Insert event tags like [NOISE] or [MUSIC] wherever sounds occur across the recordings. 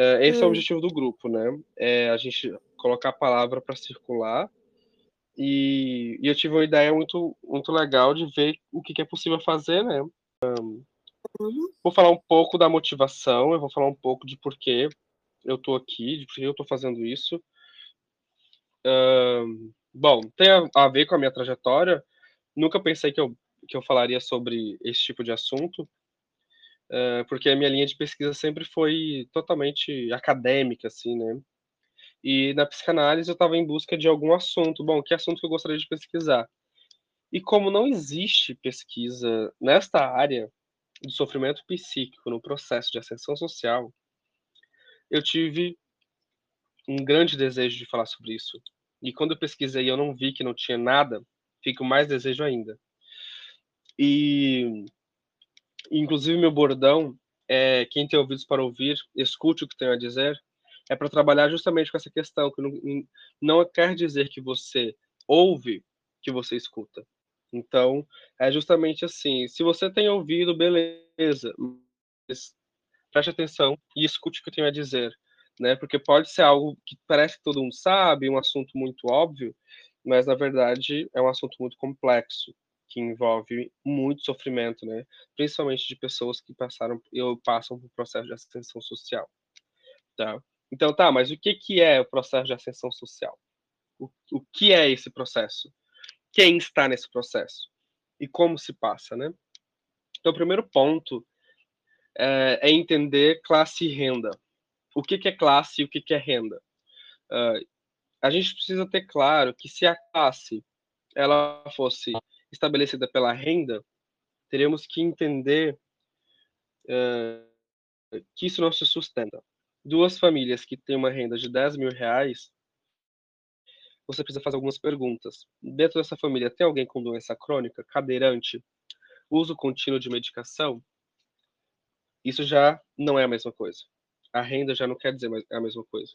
Uh, esse hum. é o hum. objetivo do grupo, né? É a gente colocar a palavra para circular. E, e, eu tive uma ideia muito, muito legal de ver o que, que é possível fazer, né? Um, uhum. Vou falar um pouco da motivação, eu vou falar um pouco de por que eu estou aqui, de por que eu estou fazendo isso. Um, bom, tem a, a, ver com a minha trajetória. Nunca pensei que eu, que eu falaria sobre esse tipo de assunto, porque a minha linha de pesquisa sempre foi totalmente acadêmica, assim, né? E na psicanálise eu estava em busca de algum assunto. Bom, que assunto que eu gostaria de pesquisar? E como não existe pesquisa nesta área do sofrimento psíquico no processo de ascensão social, eu tive um grande desejo de falar sobre isso. E quando eu pesquisei eu não vi que não tinha nada, fico mais desejo ainda. E inclusive meu bordão é quem tem ouvidos para ouvir, escute o que tenho a dizer é para trabalhar justamente com essa questão, que não, não quer dizer que você ouve que você escuta. Então, é justamente assim, se você tem ouvido, beleza, mas preste atenção e escute o que eu tenho a dizer, né? Porque pode ser algo que parece que todo mundo sabe, um assunto muito óbvio, mas na verdade é um assunto muito complexo, que envolve muito sofrimento, né? Principalmente de pessoas que passaram ou passam por processo de ascensão social, tá? Então, tá, mas o que, que é o processo de ascensão social? O, o que é esse processo? Quem está nesse processo? E como se passa, né? Então, o primeiro ponto é, é entender classe e renda. O que, que é classe e o que, que é renda? Uh, a gente precisa ter claro que se a classe ela fosse estabelecida pela renda, teríamos que entender uh, que isso não se sustenta duas famílias que têm uma renda de 10 mil reais, você precisa fazer algumas perguntas. Dentro dessa família, tem alguém com doença crônica, cadeirante, uso contínuo de medicação? Isso já não é a mesma coisa. A renda já não quer dizer a mesma coisa.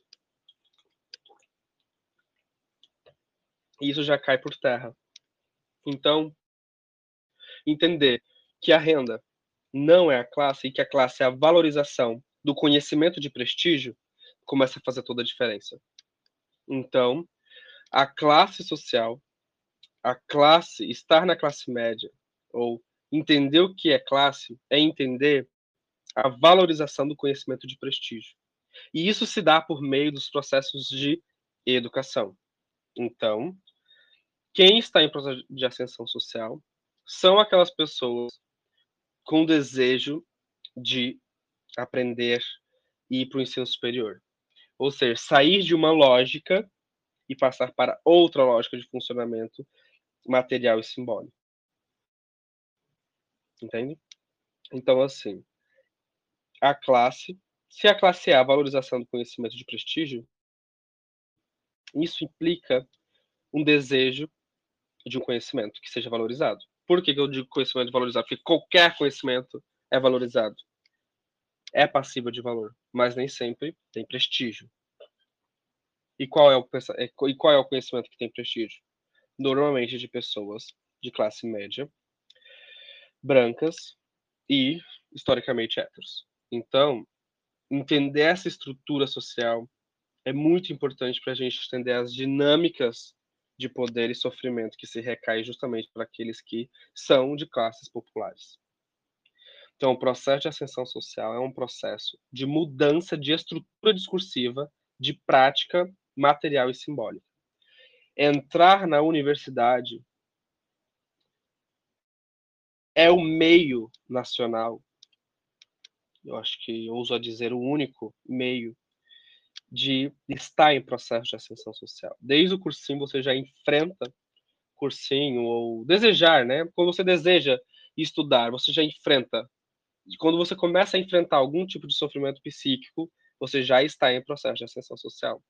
Isso já cai por terra. Então, entender que a renda não é a classe e que a classe é a valorização do conhecimento de prestígio começa a fazer toda a diferença. Então, a classe social, a classe, estar na classe média, ou entender o que é classe, é entender a valorização do conhecimento de prestígio. E isso se dá por meio dos processos de educação. Então, quem está em processo de ascensão social são aquelas pessoas com desejo de aprender e ir para o ensino superior. Ou seja, sair de uma lógica e passar para outra lógica de funcionamento material e simbólico. Entende? Então, assim, a classe, se a classe é a valorização do conhecimento de prestígio, isso implica um desejo de um conhecimento que seja valorizado. Por que eu digo conhecimento valorizado? Porque qualquer conhecimento é valorizado é passível de valor, mas nem sempre tem prestígio. E qual é o, é, e qual é o conhecimento que tem prestígio? Normalmente de pessoas de classe média, brancas e historicamente héteros. Então, entender essa estrutura social é muito importante para a gente entender as dinâmicas de poder e sofrimento que se recai justamente para aqueles que são de classes populares. Então, o processo de ascensão social é um processo de mudança de estrutura discursiva, de prática material e simbólica. Entrar na universidade é o meio nacional, eu acho que eu uso a dizer o único meio de estar em processo de ascensão social. Desde o cursinho você já enfrenta cursinho ou desejar, né? Quando você deseja estudar, você já enfrenta quando você começa a enfrentar algum tipo de sofrimento psíquico, você já está em processo de ascensão social.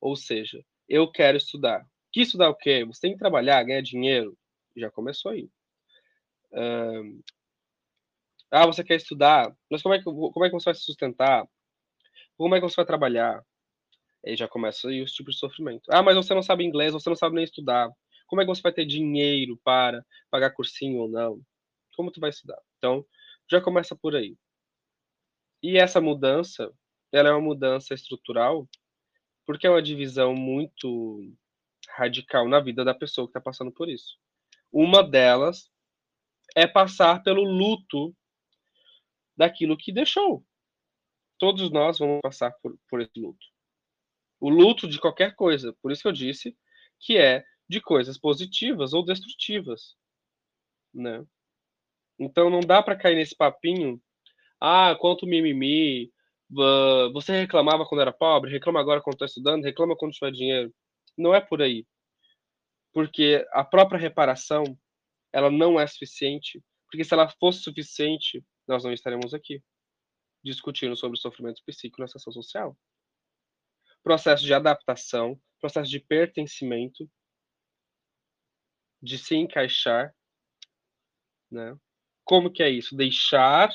Ou seja, eu quero estudar. Que estudar o quê? Você tem que trabalhar, ganhar dinheiro. Já começou aí. Ah, você quer estudar, mas como é, que, como é que você vai se sustentar? Como é que você vai trabalhar? Aí já começa aí os tipos de sofrimento. Ah, mas você não sabe inglês, você não sabe nem estudar. Como é que você vai ter dinheiro para pagar cursinho ou não? Como tu vai estudar? Então, já começa por aí. E essa mudança ela é uma mudança estrutural, porque é uma divisão muito radical na vida da pessoa que está passando por isso. Uma delas é passar pelo luto daquilo que deixou. Todos nós vamos passar por, por esse luto. O luto de qualquer coisa. Por isso que eu disse que é de coisas positivas ou destrutivas, né? Então não dá para cair nesse papinho. Ah, quanto mimimi. Você reclamava quando era pobre, reclama agora quando está estudando, reclama quando tiver dinheiro. Não é por aí. Porque a própria reparação, ela não é suficiente. Porque se ela fosse suficiente, nós não estaremos aqui discutindo sobre o sofrimento psíquico na sessão social. Processo de adaptação, processo de pertencimento, de se encaixar, né? Como que é isso? Deixar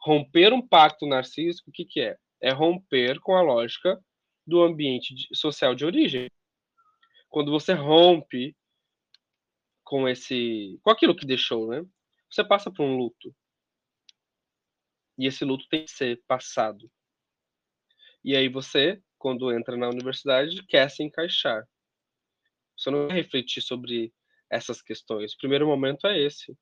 romper um pacto narcísico, o que que é? É romper com a lógica do ambiente social de origem. Quando você rompe com esse, com aquilo que deixou, né? Você passa por um luto. E esse luto tem que ser passado. E aí você, quando entra na universidade, quer se encaixar. Você não vai refletir sobre essas questões. O primeiro momento é esse.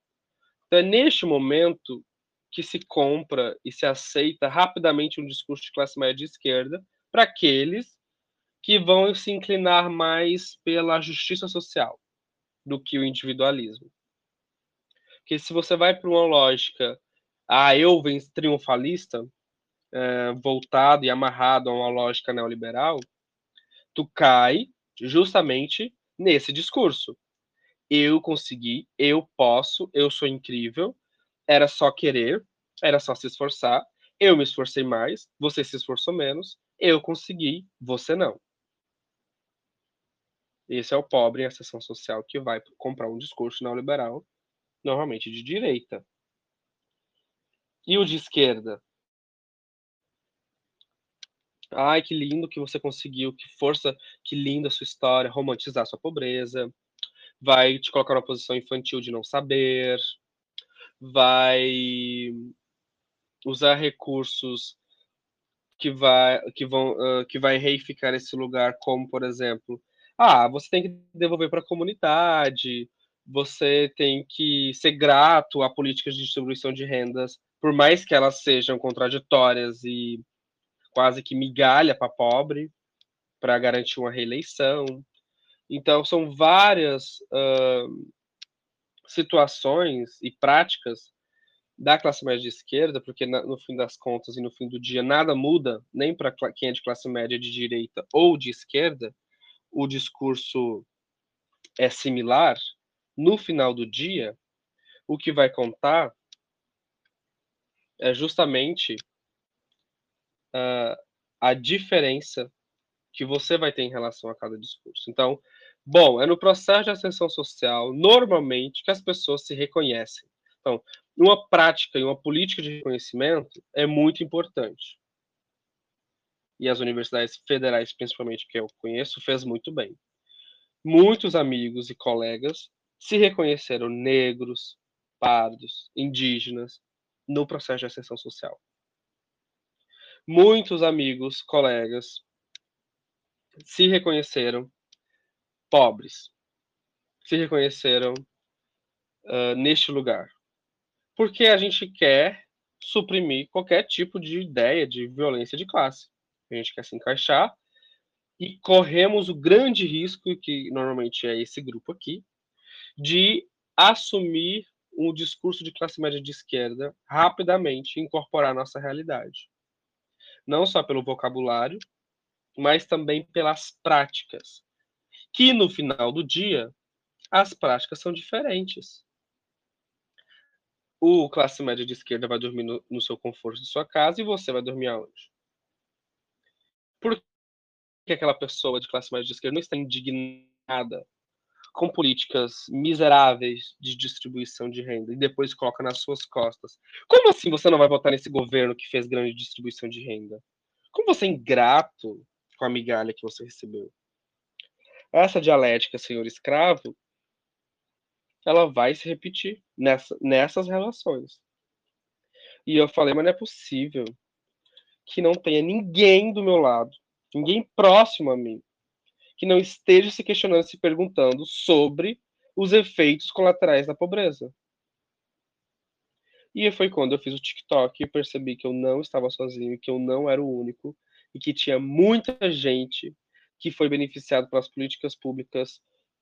Então, é neste momento que se compra e se aceita rapidamente um discurso de classe média de esquerda para aqueles que vão se inclinar mais pela justiça social do que o individualismo. Porque se você vai para uma lógica, ah, eu venho triunfalista, é, voltado e amarrado a uma lógica neoliberal, tu cai justamente nesse discurso eu consegui, eu posso, eu sou incrível, era só querer, era só se esforçar, eu me esforcei mais, você se esforçou menos, eu consegui, você não. Esse é o pobre em ascensão social que vai comprar um discurso neoliberal, normalmente de direita. E o de esquerda? Ai, que lindo que você conseguiu, que força, que linda a sua história, romantizar sua pobreza, vai te colocar numa posição infantil de não saber, vai usar recursos que vai que vão uh, que vai reificar esse lugar como por exemplo ah você tem que devolver para a comunidade você tem que ser grato a políticas de distribuição de rendas por mais que elas sejam contraditórias e quase que migalha para pobre para garantir uma reeleição então, são várias uh, situações e práticas da classe média de esquerda, porque na, no fim das contas e no fim do dia nada muda, nem para quem é de classe média de direita ou de esquerda, o discurso é similar. No final do dia, o que vai contar é justamente uh, a diferença que você vai ter em relação a cada discurso. Então, Bom, é no processo de ascensão social, normalmente, que as pessoas se reconhecem. Então, uma prática e uma política de reconhecimento é muito importante. E as universidades federais, principalmente, que eu conheço, fez muito bem. Muitos amigos e colegas se reconheceram negros, pardos, indígenas no processo de ascensão social. Muitos amigos, colegas se reconheceram pobres se reconheceram uh, neste lugar. Porque a gente quer suprimir qualquer tipo de ideia de violência de classe. A gente quer se encaixar e corremos o grande risco, que normalmente é esse grupo aqui, de assumir um discurso de classe média de esquerda rapidamente incorporar a nossa realidade. Não só pelo vocabulário, mas também pelas práticas que no final do dia as práticas são diferentes. O classe média de esquerda vai dormir no, no seu conforto de sua casa e você vai dormir aonde? Por que aquela pessoa de classe média de esquerda não está indignada com políticas miseráveis de distribuição de renda e depois coloca nas suas costas? Como assim você não vai votar nesse governo que fez grande distribuição de renda? Como você é ingrato com a migalha que você recebeu? Essa dialética senhor-escravo, ela vai se repetir nessa, nessas relações. E eu falei, mas não é possível que não tenha ninguém do meu lado, ninguém próximo a mim, que não esteja se questionando, se perguntando sobre os efeitos colaterais da pobreza. E foi quando eu fiz o TikTok e percebi que eu não estava sozinho, que eu não era o único e que tinha muita gente que foi beneficiado pelas políticas públicas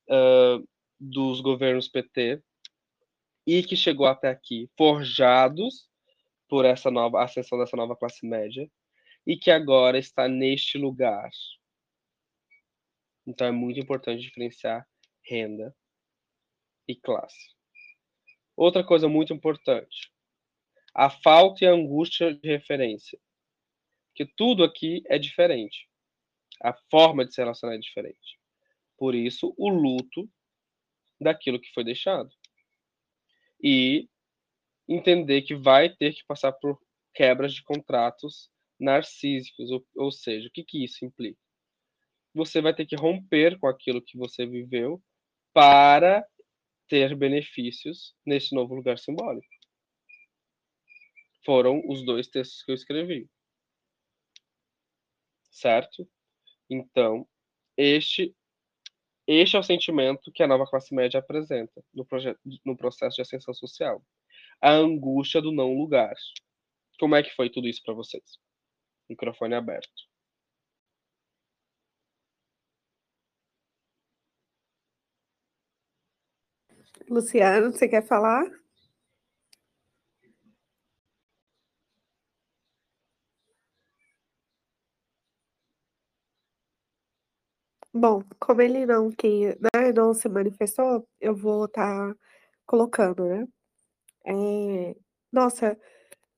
uh, dos governos PT e que chegou até aqui forjados por essa nova ascensão dessa nova classe média e que agora está neste lugar. Então é muito importante diferenciar renda e classe. Outra coisa muito importante, a falta e a angústia de referência. Que tudo aqui é diferente. A forma de se relacionar é diferente. Por isso, o luto daquilo que foi deixado. E entender que vai ter que passar por quebras de contratos narcísicos, ou, ou seja, o que, que isso implica? Você vai ter que romper com aquilo que você viveu para ter benefícios nesse novo lugar simbólico. Foram os dois textos que eu escrevi. Certo? Então, este este é o sentimento que a nova classe média apresenta no, no processo de ascensão social. A angústia do não lugar. Como é que foi tudo isso para vocês? Microfone aberto. Luciano, você quer falar? Bom, como ele não que, né, não se manifestou, eu vou estar tá colocando, né? É, nossa,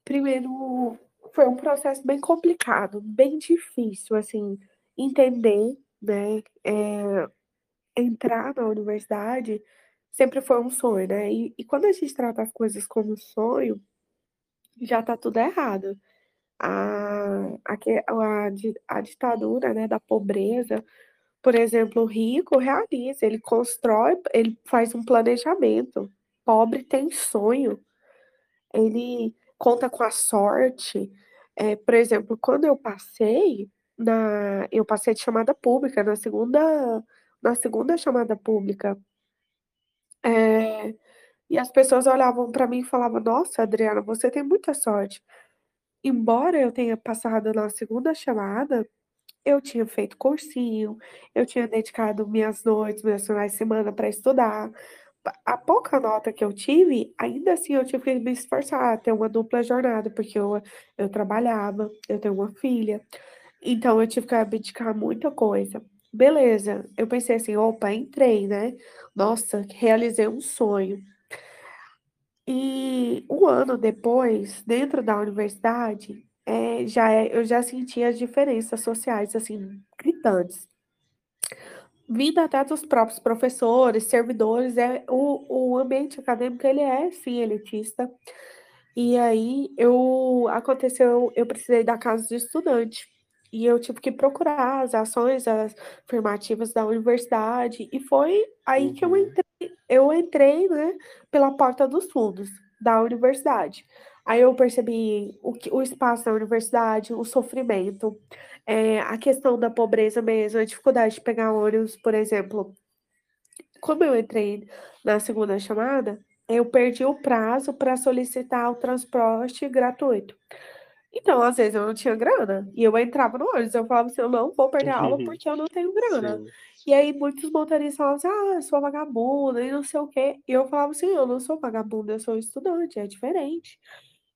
primeiro foi um processo bem complicado, bem difícil, assim, entender, né? É, entrar na universidade sempre foi um sonho, né? E, e quando a gente trata as coisas como sonho, já tá tudo errado. A, a, a, a ditadura né, da pobreza, por exemplo, o rico realiza, ele constrói, ele faz um planejamento. Pobre tem sonho, ele conta com a sorte. É, por exemplo, quando eu passei na, eu passei de chamada pública na segunda, na segunda chamada pública. É, e as pessoas olhavam para mim e falavam: Nossa, Adriana, você tem muita sorte. Embora eu tenha passado na segunda chamada, eu tinha feito cursinho, eu tinha dedicado minhas noites, meus finais de semana para estudar. A pouca nota que eu tive, ainda assim eu tive que me esforçar, ter uma dupla jornada, porque eu, eu trabalhava, eu tenho uma filha. Então eu tive que abdicar muita coisa. Beleza, eu pensei assim, opa, entrei, né? Nossa, realizei um sonho. E um ano depois, dentro da universidade, é, já é, eu já sentia as diferenças sociais, assim, gritantes. Vindo até dos próprios professores, servidores, é, o, o ambiente acadêmico, ele é, sim, elitista. E aí, eu, aconteceu, eu precisei da casa de estudante. E eu tive que procurar as ações afirmativas da universidade. E foi aí uhum. que eu uhum. entrei, eu entrei, né, pela porta dos fundos da universidade. Aí eu percebi o, o espaço da universidade, o sofrimento, é, a questão da pobreza mesmo, a dificuldade de pegar ônibus, por exemplo. Como eu entrei na segunda chamada, eu perdi o prazo para solicitar o transporte gratuito. Então, às vezes eu não tinha grana e eu entrava no ônibus, eu falava assim, eu não vou perder a aula uhum. porque eu não tenho grana. Sim. E aí muitos motoristas falavam assim, ah, eu sou vagabunda e não sei o quê. E eu falava assim, eu não sou vagabunda, eu sou estudante, é diferente.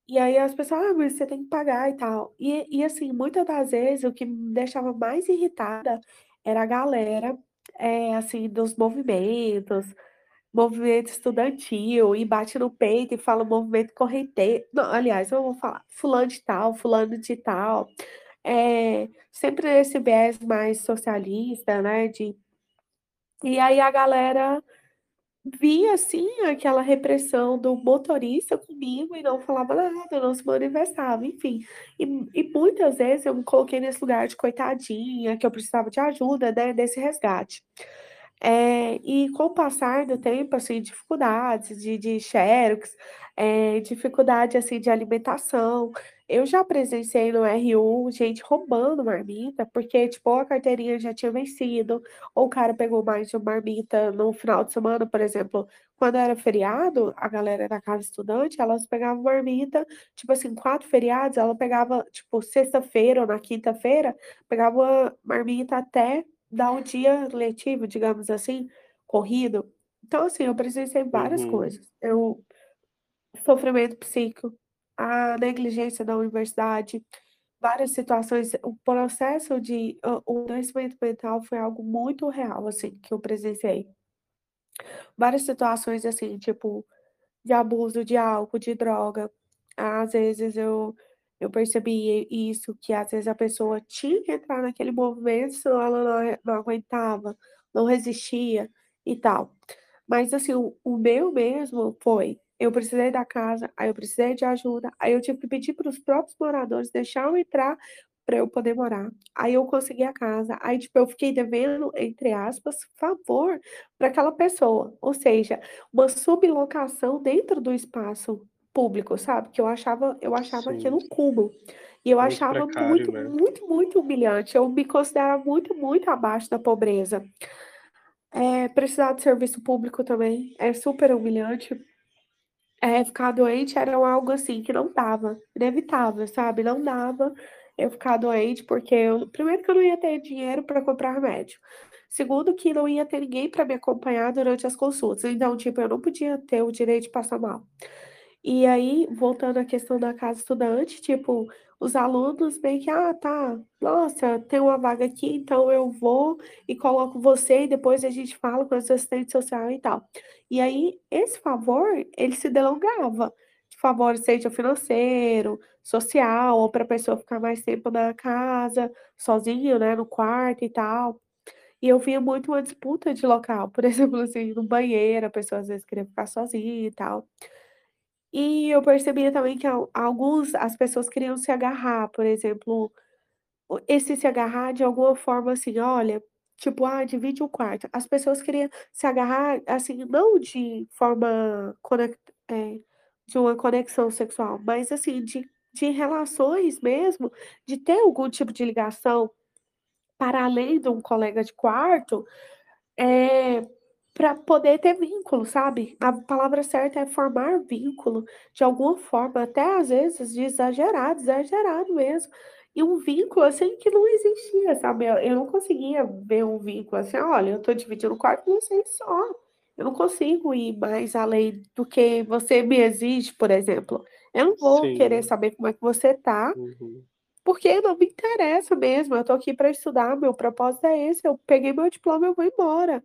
E aí as pessoas, ah, mas você tem que pagar e tal. E, e assim, muitas das vezes o que me deixava mais irritada era a galera, é, assim, dos movimentos, movimento estudantil, e bate no peito e fala movimento correnteiro. Não, aliás, eu vou falar fulano de tal, fulano de tal. É, sempre esse viés mais socialista, né? De... E aí a galera via assim aquela repressão do motorista comigo e não falava nada, não se manifestava, enfim. E, e muitas vezes eu me coloquei nesse lugar de coitadinha, que eu precisava de ajuda, né, desse resgate. É, e com o passar do tempo, assim, dificuldades de, de xerox, é, dificuldade, assim, de alimentação, Eu já presenciei no RU gente roubando marmita, porque, tipo, a carteirinha já tinha vencido, ou o cara pegou mais de uma marmita no final de semana, por exemplo, quando era feriado, a galera da casa estudante, elas pegavam marmita, tipo assim, quatro feriados, ela pegava, tipo, sexta-feira ou na quinta-feira, pegava marmita até dar o dia letivo, digamos assim, corrido. Então, assim, eu presenciei várias Uhum. coisas. Eu sofrimento psíquico, a negligência da universidade, várias situações. O processo de o o adoecimento mental foi algo muito real, assim, que eu presenciei. Várias situações, assim, tipo, de abuso de álcool, de droga. Às vezes eu eu percebi isso, que às vezes a pessoa tinha que entrar naquele movimento, senão ela não não aguentava, não resistia e tal. Mas assim, o o meu mesmo foi, eu precisei da casa, aí eu precisei de ajuda, aí eu tive que pedir para os próprios moradores deixar eu entrar para eu poder morar. Aí eu consegui a casa, aí tipo eu fiquei devendo, entre aspas, "favor" para aquela pessoa, ou seja, uma sublocação dentro do espaço público, sabe, que eu achava eu achava Sim, aquilo cúmulo. E eu muito achava precário, muito, né. muito, muito humilhante, eu me considerava muito, muito abaixo da pobreza. Eh, precisar de serviço público também é super humilhante. É, ficar doente era algo, assim, que não dava, inevitável, sabe, não dava eu ficar doente, porque eu primeiro que eu não ia ter dinheiro para comprar remédio, segundo que não ia ter ninguém para me acompanhar durante as consultas, então, tipo, eu não podia ter o direito de passar mal. E aí, voltando à questão da casa estudante, tipo, os alunos meio que: "Ah, tá, nossa, tem uma vaga aqui, então eu vou e coloco você e depois a gente fala com esse assistente social e tal". E aí, esse favor, ele se delongava, de favor seja financeiro, social ou pra pessoa ficar mais tempo na casa, sozinho, né, no quarto e tal. E eu via muito uma disputa de local, por [LAUGHS] exemplo, assim, no banheiro, a pessoa às vezes queria ficar sozinha e tal. E eu percebia também que al alguns as pessoas queriam se agarrar, por exemplo, esse se agarrar de alguma forma, assim, olha, tipo: "Ah, divide o quarto", as pessoas queriam se agarrar, assim, não de forma eh, de uma conexão sexual, mas assim, de de relações mesmo, de ter algum tipo de ligação, para além de um colega de quarto, eh, pra poder ter vínculo, sabe. A palavra certa é formar vínculo, de alguma forma, até às vezes de exagerado, exagerado mesmo. E um vínculo, assim, que não existia, sabe, eu eu não conseguia ver um vínculo assim: "Olha, eu tô dividindo o quarto com você e só, eu não consigo ir mais além do que você me exige", por exemplo. Eu não vou querer Sim. saber como é que você tá, Uhum. porque não me interessa mesmo, eu tô aqui pra estudar, meu propósito é esse, eu peguei meu diploma, eu vou embora.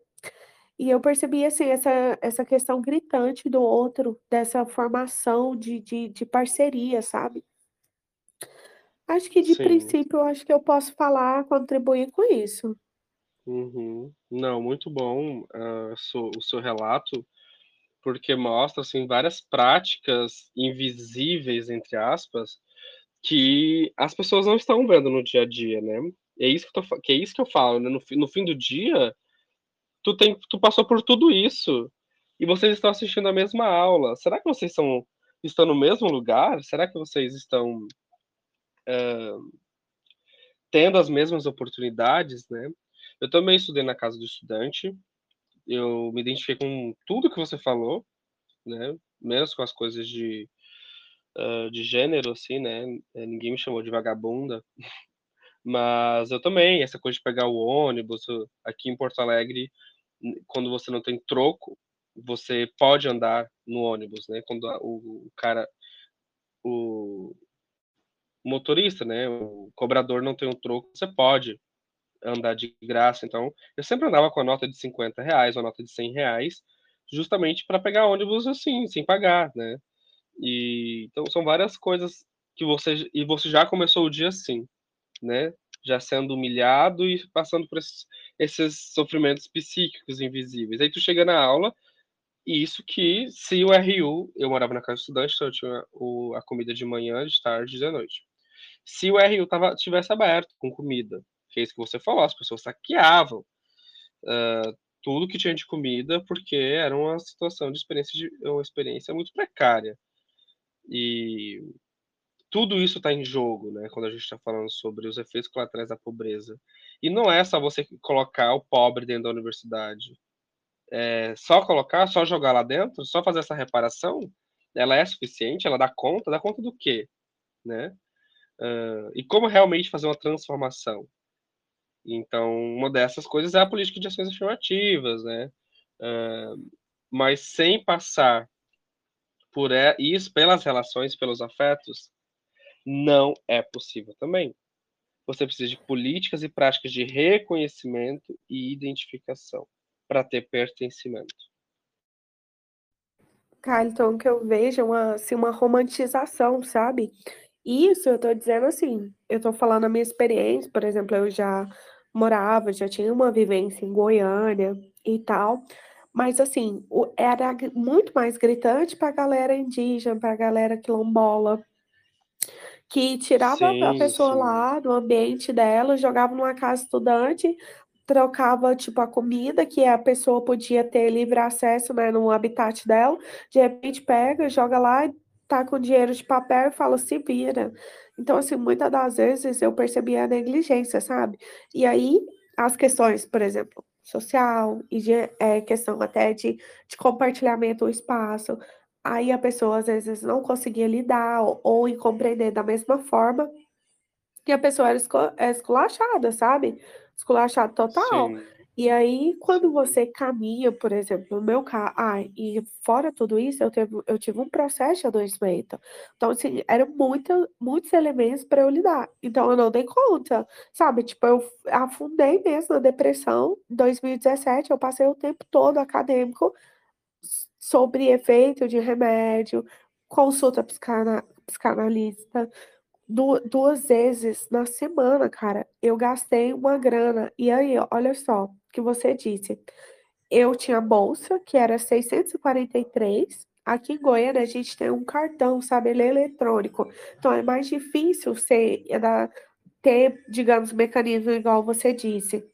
E eu percebi, assim, essa essa questão gritante do outro, dessa formação de de de parceria, sabe. Acho que de Sim. princípio, eu acho que eu posso falar, contribuir com isso. Uhum. Não, muito bom, so o seu relato, porque mostra, assim, várias práticas "invisíveis", entre aspas, que as pessoas não estão vendo no dia a dia, né. É isso que eu tô que é isso que eu falo, né, no no fim do dia, tu tem tu passou por tudo isso, e vocês estão assistindo a mesma aula. Será que vocês são estão no mesmo lugar? Será que vocês estão, hã tendo as mesmas oportunidades, né. Eu também estudei na casa do estudante, eu me identifiquei com tudo que você falou, né, menos com as coisas de, hã, de gênero, assim, né, eh, ninguém me chamou de vagabunda, [LAUGHS] mas eu também, essa coisa de pegar o ônibus, aqui em Porto Alegre, quando você não tem troco, você pode andar no ônibus, né, quando a o o cara o motorista, né, o cobrador não tem o troco, você pode andar de graça, então, eu sempre andava com a nota de R$50, uma nota de R$100, justamente pra pegar ônibus, assim, sem pagar, né. E, então são várias coisas que você e você já começou o dia assim, né, já sendo humilhado e passando por esses esses sofrimentos psíquicos invisíveis. Aí tu chega na aula, e isso que se o RU eu morava na casa de estudante, então eu tinha o a comida de manhã, de tarde e de noite. Se o RU estava tivesse aberto com comida, que é isso que você falou, as pessoas saqueavam, hã, tudo que tinha de comida, porque era uma situação de experiência de uma experiência muito precária. E tudo isso está em jogo, né? Quando a gente está falando sobre os efeitos colaterais da pobreza. E não é só você colocar o pobre dentro da universidade. É só colocar, só jogar lá dentro, só fazer essa reparação, ela é suficiente? Ela dá conta? Dá conta do quê? Né? Uh, e como realmente fazer uma transformação? Então, uma dessas coisas é a política de ações afirmativas, né? Uh, mas sem passar por isso, pelas relações, pelos afetos, não é possível também. Você precisa de políticas e práticas de reconhecimento e identificação para ter pertencimento. Tá, então que eu vejo uma, assim, uma romantização, sabe? Isso eu tô dizendo assim, eu tô falando a minha experiência, por exemplo, eu já morava, já tinha uma vivência em Goiânia e tal, mas assim, era muito mais gritante para a galera indígena, para a galera quilombola, que tirava sim, a pessoa sim. lá do ambiente dela, jogava numa casa estudante, trocava tipo a comida que a pessoa podia ter livre acesso né, no habitat dela, de repente pega, joga lá e tá com dinheiro de papel e fala, se vira. Então, assim, muitas das vezes eu percebia a negligência, sabe? E aí, as questões, por exemplo, social, e de, é, questão até de, de compartilhamento do espaço, aí a pessoa às vezes não conseguia lidar ou, ou compreender da mesma forma que a pessoa era é esculachada, sabe? Esculachada total. Sim. E aí, quando você caminha, por exemplo, no meu carro, ah, e fora tudo isso, eu, teve, eu tive um processo de adoecimento. Então, assim, eram muita, muitos elementos para eu lidar. Então, eu não dei conta, sabe? Tipo, eu afundei mesmo na depressão. Em 2017, eu passei o tempo todo acadêmico sobre efeito de remédio, consulta psicana, psicanalista, duas vezes na semana, cara, eu gastei uma grana. E aí, olha só, que você disse. Eu tinha bolsa, que era 643. Aqui em Goiânia, a gente tem um cartão, sabe? Ele é eletrônico. Então, é mais difícil ser, é ter, digamos, mecanismo igual você disse.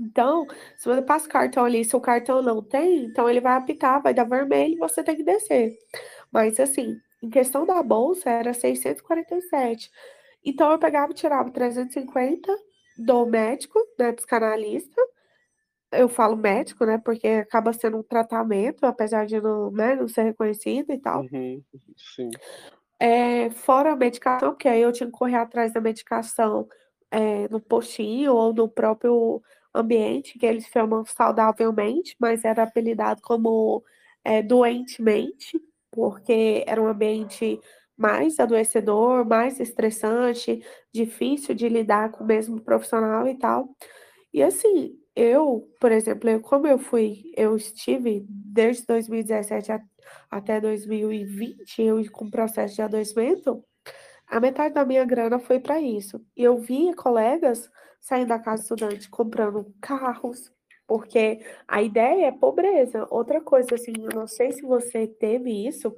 Então, se você passa o cartão ali, se o cartão não tem, então ele vai apitar, vai dar vermelho e você tem que descer. Mas, assim, em questão da bolsa, era 647. Então, eu pegava e tirava 350 do médico, né, psicanalista, eu falo médico, né? Porque acaba sendo um tratamento, apesar de não, né, não ser reconhecido e tal. Uhum, sim. É, fora a medicação, porque aí eu tinha que correr atrás da medicação é, no postinho ou no próprio ambiente, que eles chamam saudavelmente, mas era apelidado como é, doentemente, porque era um ambiente mais adoecedor, mais estressante, difícil de lidar com o mesmo profissional e tal. E assim, eu, por exemplo, eu, como eu fui, eu estive desde 2017 a, até 2020, eu com processo de adoecimento, a metade da minha grana foi para isso. E eu via colegas saindo da casa estudante comprando carros, porque a ideia é pobreza. Outra coisa, assim, eu não sei se você teve isso,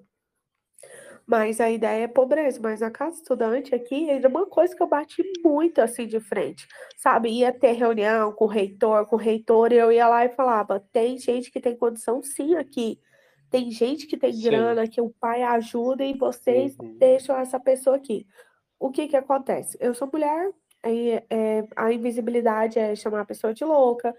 mas a ideia é pobreza. Mas na casa estudante aqui era uma coisa que eu bati muito assim de frente, sabe? Ia ter reunião com o reitor, com o reitor, e eu ia lá e falava: tem gente que tem condição sim aqui. Tem gente que tem sim. grana, que o pai ajuda e vocês uhum. deixam essa pessoa aqui. O que que acontece? Eu sou mulher, é, a invisibilidade é chamar a pessoa de louca,